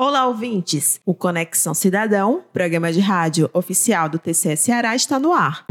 Olá, ouvintes! O Conexão Cidadão, programa de rádio oficial do TCE Ceará, está no ar.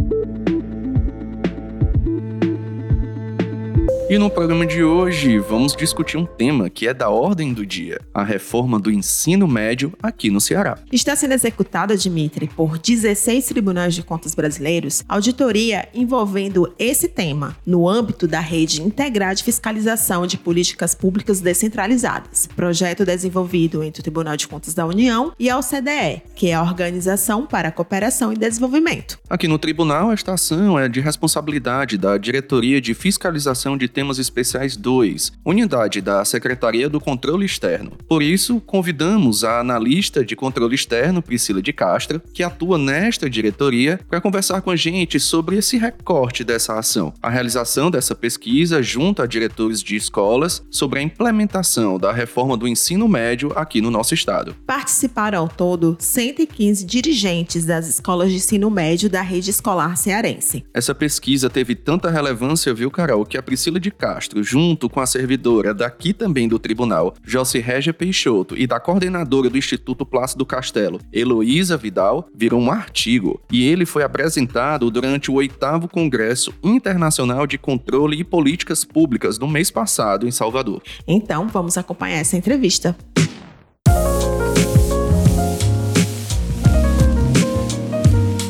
E no programa de hoje vamos discutir um tema que é da ordem do dia: a reforma do ensino médio aqui no Ceará. Está sendo executada, Dimitri, por 16 tribunais de contas brasileiros, auditoria envolvendo esse tema no âmbito da Rede Integrada de Fiscalização de Políticas Públicas Descentralizadas, projeto desenvolvido entre o Tribunal de Contas da União e a OCDE, que é a Organização para a Cooperação e Desenvolvimento. Aqui no tribunal, esta ação é de responsabilidade da Diretoria de Fiscalização de Temas Especiais 2, unidade da Secretaria do Controle Externo. Por isso, convidamos a analista de controle externo, Priscila de Castro, que atua nesta diretoria, para conversar com a gente sobre esse recorte dessa ação, a realização dessa pesquisa junto a diretores de escolas sobre a implementação da reforma do ensino médio aqui no nosso estado. Participaram ao todo 115 dirigentes das escolas de ensino médio da rede escolar cearense. Essa pesquisa teve tanta relevância, viu, Carol, que a Priscila de de Castro, junto com a servidora daqui também do tribunal, José Régia Peixoto, e da coordenadora do Instituto Plácido Castelo, Heloísa Vidal, virou um artigo e ele foi apresentado durante o oitavo Congresso Internacional de Controle e Políticas Públicas no mês passado em Salvador. Então, vamos acompanhar essa entrevista.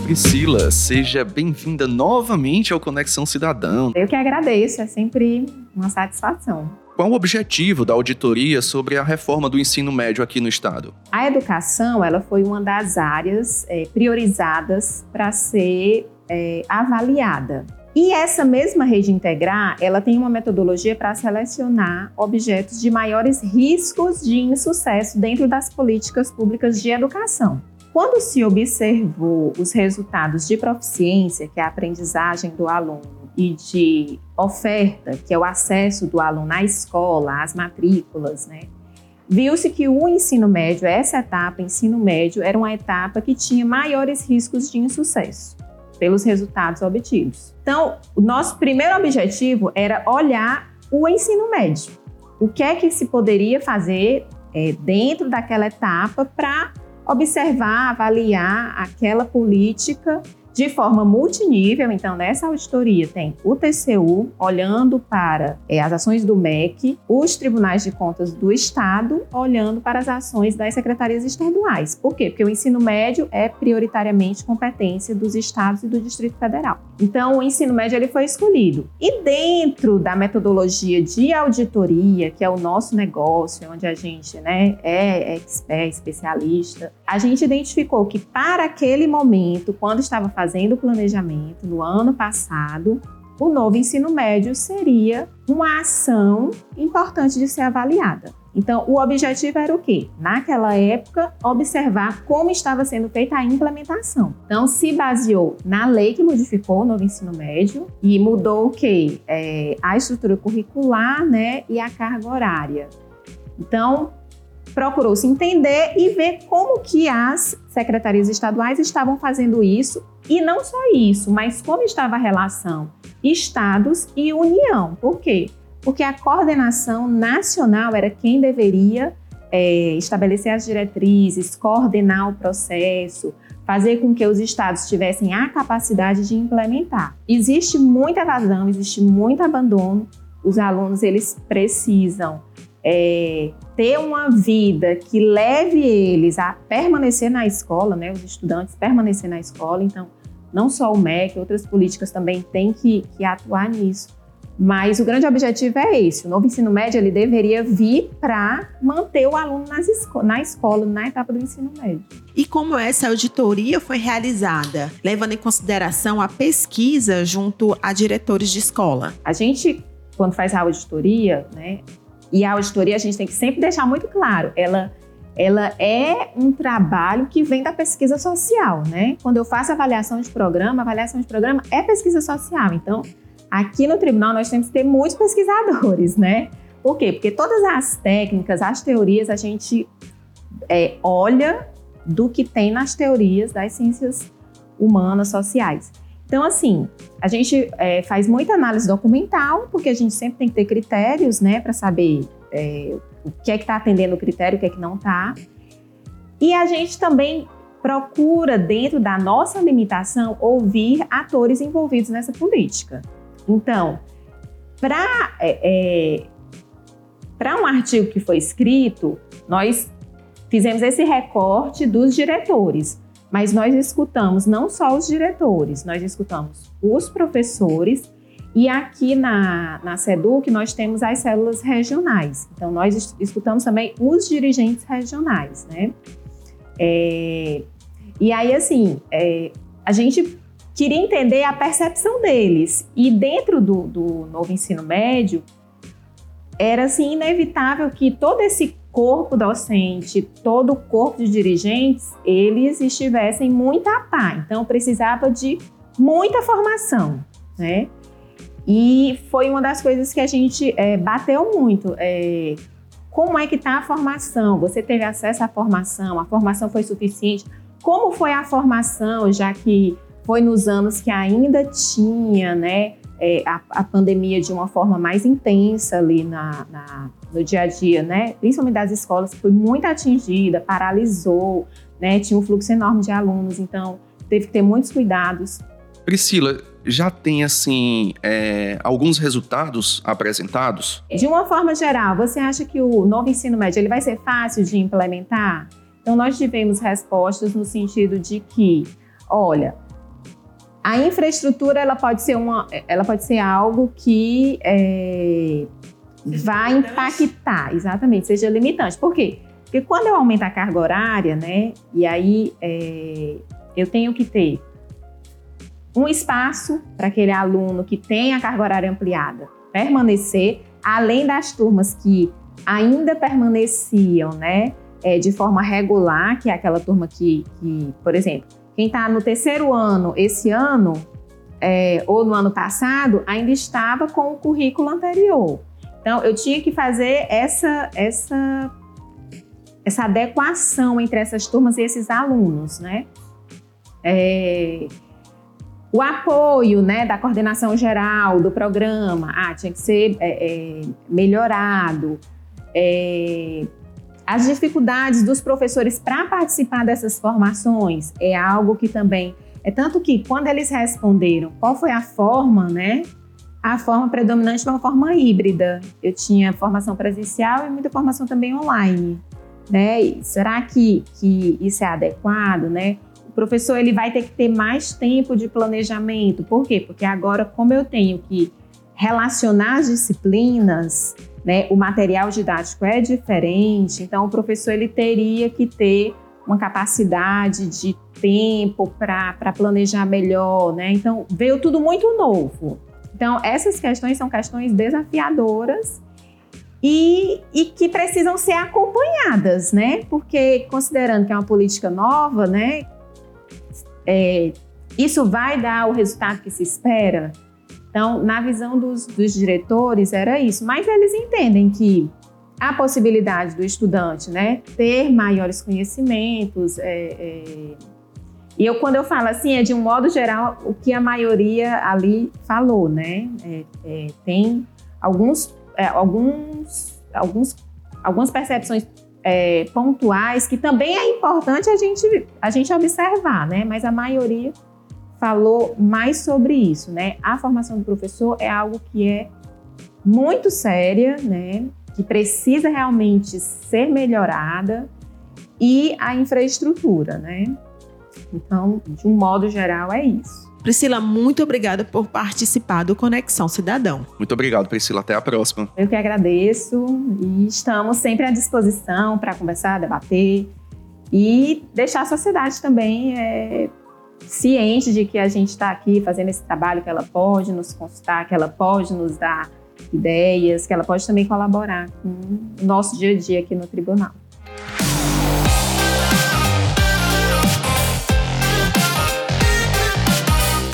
Priscila, seja bem-vinda novamente ao Conexão Cidadão. Eu que agradeço, é sempre uma satisfação. Qual o objetivo da auditoria sobre a reforma do ensino médio aqui no estado? A educação ela foi uma das áreas é, priorizadas para ser é, avaliada. E essa mesma rede integrar, ela tem uma metodologia para selecionar objetos de maiores riscos de insucesso dentro das políticas públicas de educação. Quando se observou os resultados de proficiência, que é a aprendizagem do aluno, e de oferta, que é o acesso do aluno à escola, às matrículas, né? Viu-se que o ensino médio, essa etapa, ensino médio, era uma etapa que tinha maiores riscos de insucesso pelos resultados obtidos. Então, o nosso primeiro objetivo era olhar o ensino médio. O que é que se poderia fazer é, dentro daquela etapa para observar, avaliar aquela política de forma multinível. Então, nessa auditoria tem o TCU olhando para é, as ações do MEC, os tribunais de contas do Estado olhando para as ações das secretarias estaduais. Por quê? Porque o ensino médio é prioritariamente competência dos estados e do Distrito Federal. Então, o ensino médio ele foi escolhido. E dentro da metodologia de auditoria, que é o nosso negócio, onde a gente né, é expert, especialista, a gente identificou que para aquele momento, quando estava fazendo o planejamento no ano passado, o novo ensino médio seria uma ação importante de ser avaliada. Então, o objetivo era o quê? Naquela época, observar como estava sendo feita a implementação. Então, se baseou na lei que modificou o novo ensino médio e mudou o quê? É, a estrutura curricular né, e a carga horária. Então, procurou-se entender e ver como que as secretarias estaduais estavam fazendo isso e não só isso, mas como estava a relação estados e União. Por quê? Porque a coordenação nacional era quem deveria é, estabelecer as diretrizes, coordenar o processo, fazer com que os estados tivessem a capacidade de implementar. Existe muita evasão, existe muito abandono. Os alunos eles precisam é, ter uma vida que leve eles a permanecer na escola, né, os estudantes permanecer na escola. Então, não só o MEC, outras políticas também têm que, que atuar nisso. Mas o grande objetivo é esse: o novo ensino médio ele deveria vir para manter o aluno esco na escola, na etapa do ensino médio. E como essa auditoria foi realizada, levando em consideração a pesquisa junto a diretores de escola? A gente, quando faz a auditoria, né, e a auditoria a gente tem que sempre deixar muito claro, ela ela é um trabalho que vem da pesquisa social, né? Quando eu faço avaliação de programa, avaliação de programa é pesquisa social. Então, aqui no tribunal nós temos que ter muitos pesquisadores, né? Por quê? Porque todas as técnicas, as teorias, a gente é, olha do que tem nas teorias das ciências humanas, sociais. Então, assim, a gente é, faz muita análise documental, porque a gente sempre tem que ter critérios, né, para saber é, o que é que está atendendo o critério, o que é que não está. E a gente também procura, dentro da nossa limitação, ouvir atores envolvidos nessa política. Então, para é, é, um artigo que foi escrito, nós fizemos esse recorte dos diretores, mas nós escutamos não só os diretores, nós escutamos os professores e aqui na, na SEDUC nós temos as células regionais. Então, nós escutamos também os dirigentes regionais, né? É, e aí, assim, é, a gente queria entender a percepção deles. E dentro do, do novo ensino médio, era assim inevitável que todo esse corpo docente, todo o corpo de dirigentes, eles estivessem muito a par. Então precisava de muita formação, né? E foi uma das coisas que a gente é, bateu muito. É, como é que está a formação? Você teve acesso à formação? A formação foi suficiente? Como foi a formação, já que foi nos anos que ainda tinha né, é, a, a, pandemia de uma forma mais intensa ali na, na, no dia a dia, né? principalmente das escolas, foi muito atingida, paralisou, né? tinha um fluxo enorme de alunos, então teve que ter muitos cuidados. Priscila, já tem assim é, alguns resultados apresentados? De uma forma geral, você acha que o novo ensino médio ele vai ser fácil de implementar? Então nós tivemos respostas no sentido de que, olha, a infraestrutura ela pode ser uma, ela pode ser algo que é, vai impactar, exatamente, seja limitante. Por quê? Porque quando eu aumento a carga horária, né, e aí é, eu tenho que ter um espaço para aquele aluno que tem a carga horária ampliada permanecer, além das turmas que ainda permaneciam, né, é, de forma regular, que é aquela turma que, que por exemplo, quem está no terceiro ano esse ano é, ou no ano passado ainda estava com o currículo anterior. Então eu tinha que fazer essa essa essa adequação entre essas turmas e esses alunos, né? É, o apoio né, da coordenação geral do programa ah, tinha que ser é, é, melhorado. As dificuldades dos professores para participar dessas formações é algo que também. É tanto que quando eles responderam qual foi a forma, né? A forma predominante foi uma forma híbrida. Eu tinha formação presencial e muita formação também online. Né? E será que, que isso é adequado, né? professor ele vai ter que ter mais tempo de planejamento. Por quê? Porque agora, como eu tenho que relacionar as disciplinas, né, o material didático é diferente, então o professor ele teria que ter uma capacidade de tempo para planejar melhor, né? Então veio tudo muito novo. Então essas questões são questões desafiadoras e, e, que precisam ser acompanhadas, né? Porque considerando que é uma política nova, né? é, isso vai dar o resultado que se espera? Então, na visão dos, dos diretores, era isso. Mas eles entendem que a possibilidade do estudante né, ter maiores conhecimentos. É, é, e eu, quando eu falo assim, é de um modo geral o que a maioria ali falou, né? É, é tem alguns, é, alguns, alguns, algumas percepções é, pontuais que também é importante a gente, a gente observar, né? Mas a maioria falou mais sobre isso, né? A formação do professor é algo que é muito séria, né? Que precisa realmente ser melhorada e a infraestrutura, né? Então, de um modo geral, é isso. Priscila, muito obrigada por participar do Conexão Cidadão. Muito obrigado, Priscila. Até a próxima. Eu que agradeço e estamos sempre à disposição para conversar, debater e deixar a sociedade também é, ciente de que a gente está aqui fazendo esse trabalho, que ela pode nos consultar, que ela pode nos dar ideias, que ela pode também colaborar com o nosso dia a dia aqui no tribunal.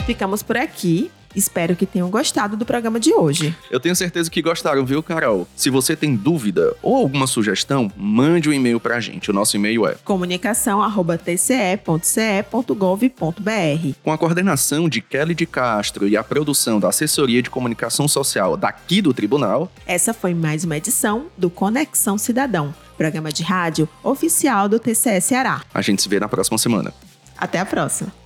ficamos por aqui. Espero que tenham gostado do programa de hoje. Eu tenho certeza que gostaram, viu, Carol? Se você tem dúvida ou alguma sugestão, mande um e-mail pra gente. O nosso e-mail é comunicação@tce.ce.gov.br. Com a coordenação de Kelly de Castro e a produção da Assessoria de Comunicação Social daqui do Tribunal, essa foi mais uma edição do Conexão Cidadão, programa de rádio oficial do TCE Ceará. A gente se vê na próxima semana. Até a próxima.